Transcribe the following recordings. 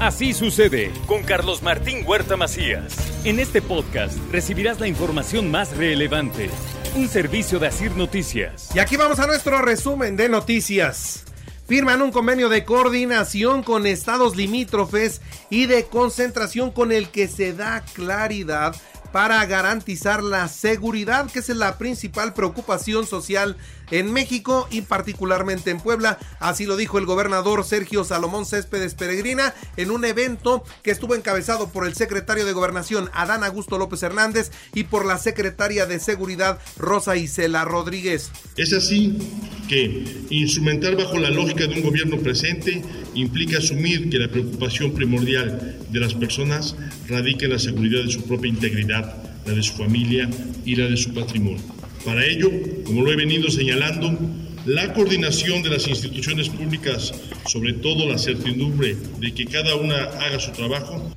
Así sucede con Carlos Martín Huerta Macías. En este podcast recibirás la información más relevante. Un servicio de Asir Noticias. Y aquí vamos a nuestro resumen de noticias. Firman un convenio de coordinación con estados limítrofes y de concentración con el que se da claridad para garantizar la seguridad, que es la principal preocupación social en México y particularmente en Puebla. Así lo dijo el gobernador Sergio Salomón Céspedes Peregrina en un evento que estuvo encabezado por el secretario de Gobernación Adán Augusto López Hernández y por la secretaria de Seguridad Rosa Isela Rodríguez. Es así que instrumentar bajo la lógica de un gobierno presente implica asumir que la preocupación primordial de las personas radica en la seguridad de su propia integridad, la de su familia y la de su patrimonio. Para ello, como lo he venido señalando, la coordinación de las instituciones públicas, sobre todo la certidumbre de que cada una haga su trabajo,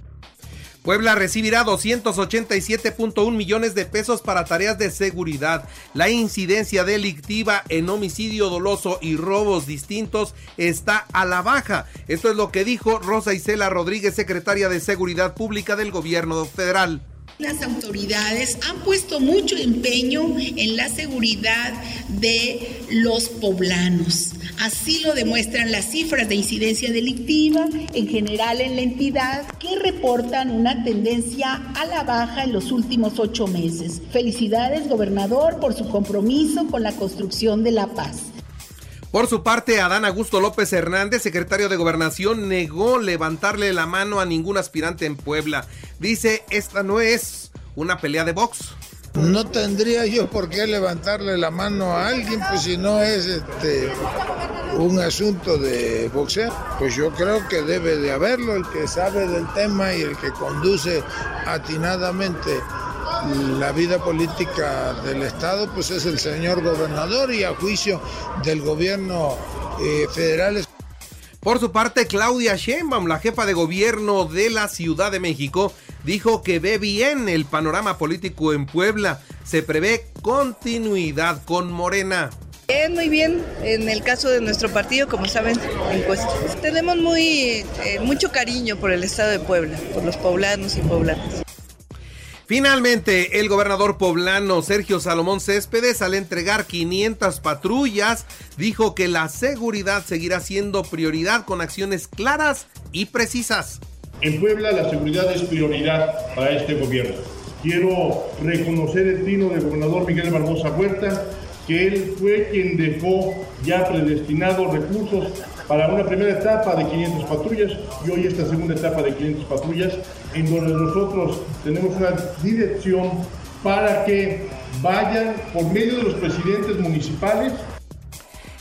Puebla recibirá 287.1 millones de pesos para tareas de seguridad. La incidencia delictiva en homicidio doloso y robos distintos está a la baja. Esto es lo que dijo Rosa Isela Rodríguez, secretaria de Seguridad Pública del Gobierno Federal. Las autoridades han puesto mucho empeño en la seguridad de los poblanos. Así lo demuestran las cifras de incidencia delictiva en general en la entidad que reportan una tendencia a la baja en los últimos ocho meses. Felicidades, gobernador, por su compromiso con la construcción de la paz. Por su parte, Adán Augusto López Hernández, secretario de Gobernación, negó levantarle la mano a ningún aspirante en Puebla. Dice, esta no es una pelea de box. No tendría yo por qué levantarle la mano a alguien, pues si no es este un asunto de boxeo, pues yo creo que debe de haberlo, el que sabe del tema y el que conduce atinadamente la vida política del Estado, pues es el señor gobernador y a juicio del gobierno eh, federal. Por su parte, Claudia Sheinbaum, la jefa de gobierno de la Ciudad de México, dijo que ve bien el panorama político en Puebla. Se prevé continuidad con Morena. Bien, muy bien. En el caso de nuestro partido, como saben, encuestas. Tenemos muy, eh, mucho cariño por el estado de Puebla, por los poblanos y poblanas. Finalmente, el gobernador poblano Sergio Salomón Céspedes, al entregar 500 patrullas, dijo que la seguridad seguirá siendo prioridad con acciones claras y precisas. En Puebla la seguridad es prioridad para este gobierno. Quiero reconocer el trino del gobernador Miguel Barbosa Huerta, que él fue quien dejó ya predestinados recursos para una primera etapa de 500 patrullas y hoy esta segunda etapa de 500 patrullas, en donde nosotros tenemos una dirección para que vayan por medio de los presidentes municipales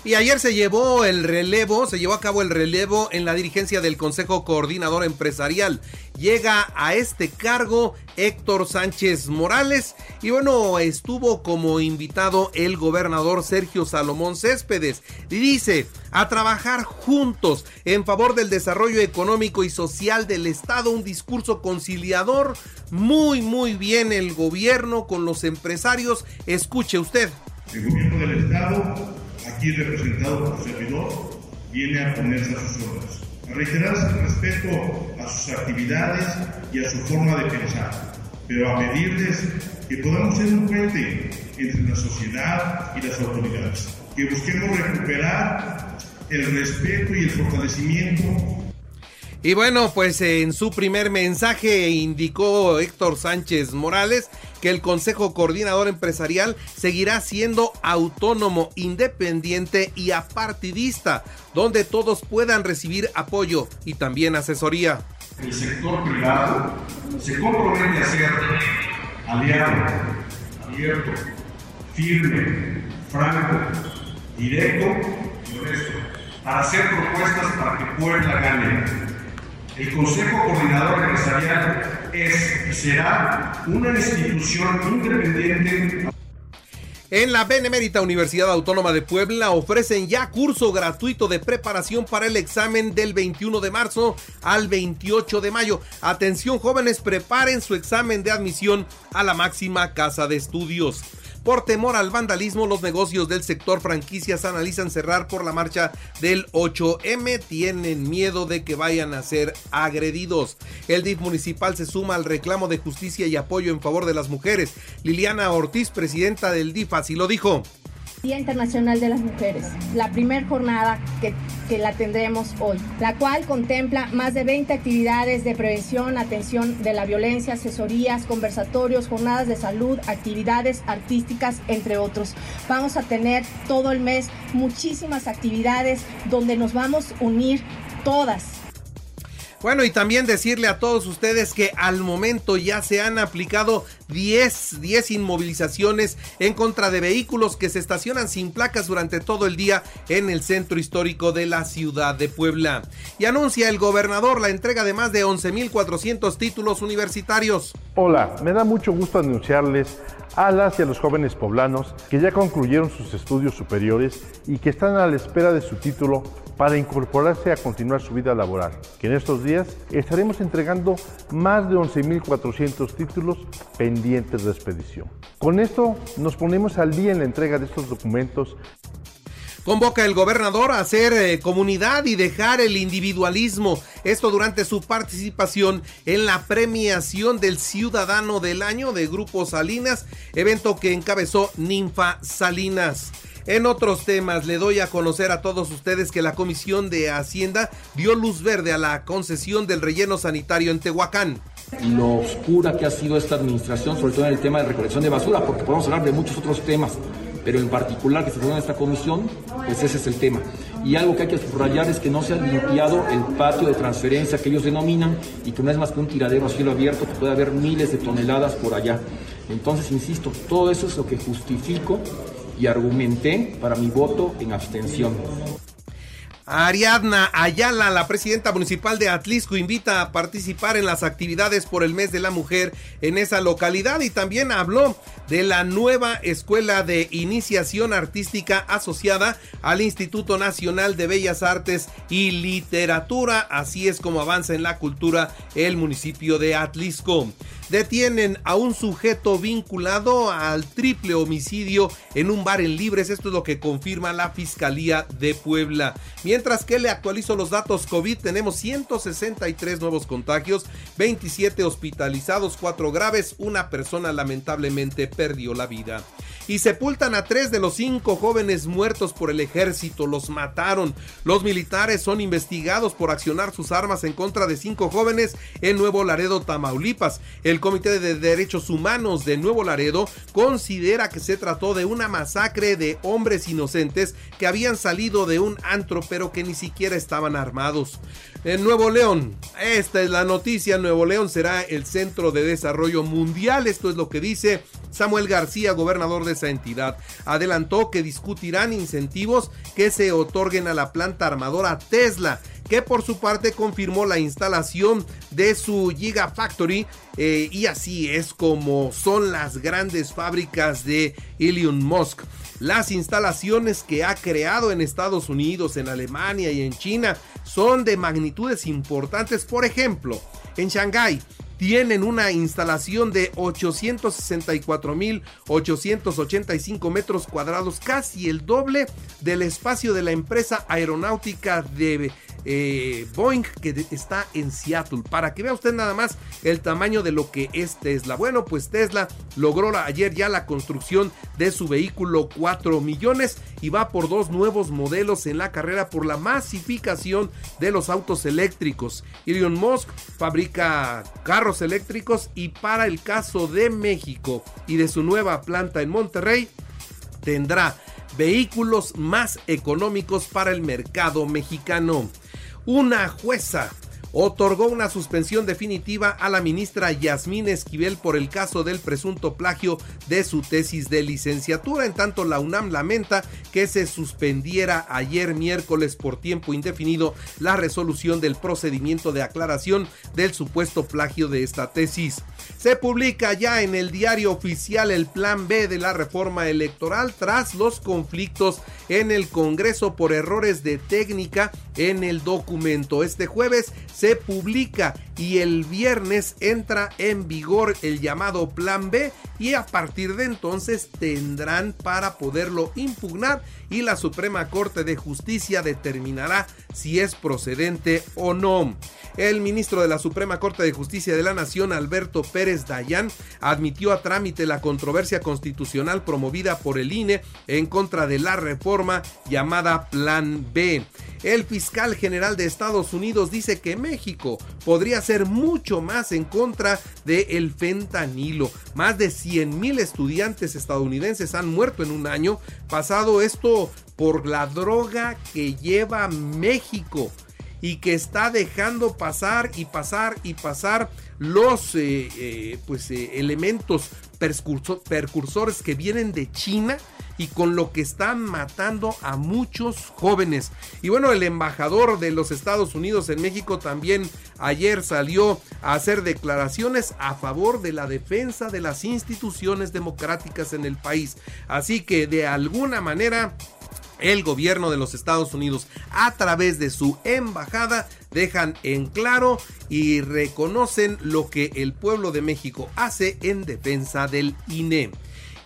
y ayer se llevó el relevo, se llevó a cabo el relevo en la dirigencia del Consejo Coordinador Empresarial. Llega a este cargo Héctor Sánchez Morales y bueno, estuvo como invitado el gobernador Sergio Salomón Céspedes dice, a trabajar juntos en favor del desarrollo económico y social del Estado, un discurso conciliador, muy muy bien el gobierno con los empresarios, escuche usted. El gobierno del Estado aquí representado por su servidor, viene a ponerse a sus órdenes, a reiterarse el respeto a sus actividades y a su forma de pensar, pero a pedirles que podamos ser un puente entre la sociedad y las autoridades, que busquemos recuperar el respeto y el fortalecimiento y bueno, pues en su primer mensaje indicó Héctor Sánchez Morales que el Consejo Coordinador Empresarial seguirá siendo autónomo, independiente y apartidista, donde todos puedan recibir apoyo y también asesoría. El sector privado se compromete a ser aliado, abierto, firme, franco, directo y honesto para hacer propuestas para que Puebla gane. El Consejo Coordinador Empresarial es y será una institución independiente en la Benemérita Universidad Autónoma de Puebla ofrecen ya curso gratuito de preparación para el examen del 21 de marzo al 28 de mayo. Atención jóvenes, preparen su examen de admisión a la máxima casa de estudios. Por temor al vandalismo, los negocios del sector franquicias analizan cerrar por la marcha del 8M. Tienen miedo de que vayan a ser agredidos. El DIF municipal se suma al reclamo de justicia y apoyo en favor de las mujeres. Liliana Ortiz, presidenta del DIF, así lo dijo. Día Internacional de las Mujeres, la primer jornada que, que, la tendremos hoy, la cual contempla más de 20 actividades de prevención, atención de la violencia, asesorías, conversatorios, jornadas de salud, actividades artísticas, entre otros. Vamos a tener todo el mes muchísimas actividades donde nos vamos a unir todas bueno, y también decirle a todos ustedes que al momento ya se han aplicado 10, 10 inmovilizaciones en contra de vehículos que se estacionan sin placas durante todo el día en el centro histórico de la ciudad de Puebla. Y anuncia el gobernador la entrega de más de 11.400 títulos universitarios. Hola, me da mucho gusto anunciarles a las a los jóvenes poblanos que ya concluyeron sus estudios superiores y que están a la espera de su título para incorporarse a continuar su vida laboral, que en estos días estaremos entregando más de 11.400 títulos pendientes de expedición. Con esto nos ponemos al día en la entrega de estos documentos Convoca el gobernador a hacer eh, comunidad y dejar el individualismo. Esto durante su participación en la premiación del Ciudadano del Año de Grupo Salinas, evento que encabezó Ninfa Salinas. En otros temas, le doy a conocer a todos ustedes que la Comisión de Hacienda dio luz verde a la concesión del relleno sanitario en Tehuacán. Lo oscura que ha sido esta administración, sobre todo en el tema de recolección de basura, porque podemos hablar de muchos otros temas, pero en particular que se en esta comisión, pues ese es el tema. Y algo que hay que subrayar es que no se ha limpiado el patio de transferencia que ellos denominan y que no es más que un tiradero a cielo abierto, que puede haber miles de toneladas por allá. Entonces, insisto, todo eso es lo que justifico y argumenté para mi voto en abstención. Ariadna Ayala, la presidenta municipal de Atlisco, invita a participar en las actividades por el mes de la mujer en esa localidad y también habló de la nueva escuela de iniciación artística asociada al Instituto Nacional de Bellas Artes y Literatura. Así es como avanza en la cultura el municipio de Atlisco detienen a un sujeto vinculado al triple homicidio en un bar en Libres. Esto es lo que confirma la Fiscalía de Puebla. Mientras que le actualizo los datos COVID, tenemos 163 nuevos contagios, 27 hospitalizados, 4 graves, una persona lamentablemente perdió la vida y sepultan a tres de los cinco jóvenes muertos por el ejército. Los mataron. Los militares son investigados por accionar sus armas en contra de cinco jóvenes en Nuevo Laredo, Tamaulipas. El Comité de Derechos Humanos de Nuevo Laredo considera que se trató de una masacre de hombres inocentes que habían salido de un antro pero que ni siquiera estaban armados. En Nuevo León, esta es la noticia, Nuevo León será el centro de desarrollo mundial, esto es lo que dice Samuel García, gobernador de esa entidad, adelantó que discutirán incentivos que se otorguen a la planta armadora Tesla que por su parte confirmó la instalación de su Gigafactory eh, y así es como son las grandes fábricas de Elon Musk. Las instalaciones que ha creado en Estados Unidos, en Alemania y en China son de magnitudes importantes. Por ejemplo, en Shanghái tienen una instalación de 864.885 metros cuadrados, casi el doble del espacio de la empresa aeronáutica de eh, Boeing que está en Seattle. Para que vea usted nada más el tamaño de lo que es Tesla. Bueno, pues Tesla logró ayer ya la construcción de su vehículo 4 millones y va por dos nuevos modelos en la carrera por la masificación de los autos eléctricos. Elon Musk fabrica carros eléctricos y para el caso de México y de su nueva planta en Monterrey tendrá vehículos más económicos para el mercado mexicano. Una jueza otorgó una suspensión definitiva a la ministra Yasmín Esquivel por el caso del presunto plagio de su tesis de licenciatura. En tanto, la UNAM lamenta que se suspendiera ayer miércoles por tiempo indefinido la resolución del procedimiento de aclaración del supuesto plagio de esta tesis. Se publica ya en el diario oficial el plan B de la reforma electoral tras los conflictos en el Congreso por errores de técnica en el documento. Este jueves se publica y el viernes entra en vigor el llamado plan B y a partir de entonces tendrán para poderlo impugnar y la Suprema Corte de Justicia determinará si es procedente o no. El ministro de la Suprema Corte de Justicia de la Nación, Alberto Pérez Dayán, admitió a trámite la controversia constitucional promovida por el INE en contra de la reforma llamada Plan B. El fiscal general de Estados Unidos dice que México podría hacer mucho más en contra del el fentanilo. Más de 100 mil estudiantes estadounidenses han muerto en un año pasado esto por la droga que lleva México y que está dejando pasar y pasar y pasar los eh, eh, pues, eh, elementos percursores que vienen de China y con lo que están matando a muchos jóvenes. Y bueno, el embajador de los Estados Unidos en México también ayer salió a hacer declaraciones a favor de la defensa de las instituciones democráticas en el país. Así que de alguna manera el gobierno de los Estados Unidos a través de su embajada dejan en claro y reconocen lo que el pueblo de México hace en defensa del INE.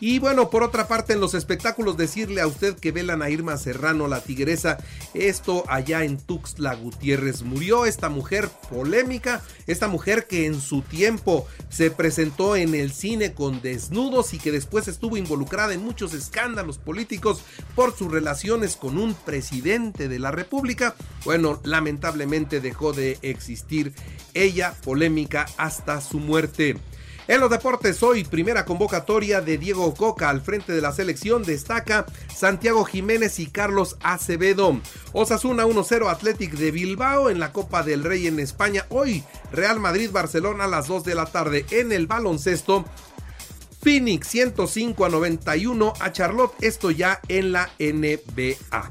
Y bueno, por otra parte, en los espectáculos, decirle a usted que velan a Irma Serrano, la tigresa, esto allá en Tuxtla Gutiérrez. Murió esta mujer polémica, esta mujer que en su tiempo se presentó en el cine con desnudos y que después estuvo involucrada en muchos escándalos políticos por sus relaciones con un presidente de la República. Bueno, lamentablemente dejó de existir ella polémica hasta su muerte. En los deportes hoy, primera convocatoria de Diego Coca al frente de la selección, destaca Santiago Jiménez y Carlos Acevedo. Osasuna 1-0 Athletic de Bilbao en la Copa del Rey en España. Hoy, Real Madrid-Barcelona a las 2 de la tarde en el baloncesto. Phoenix 105 a 91 a Charlotte, esto ya en la NBA.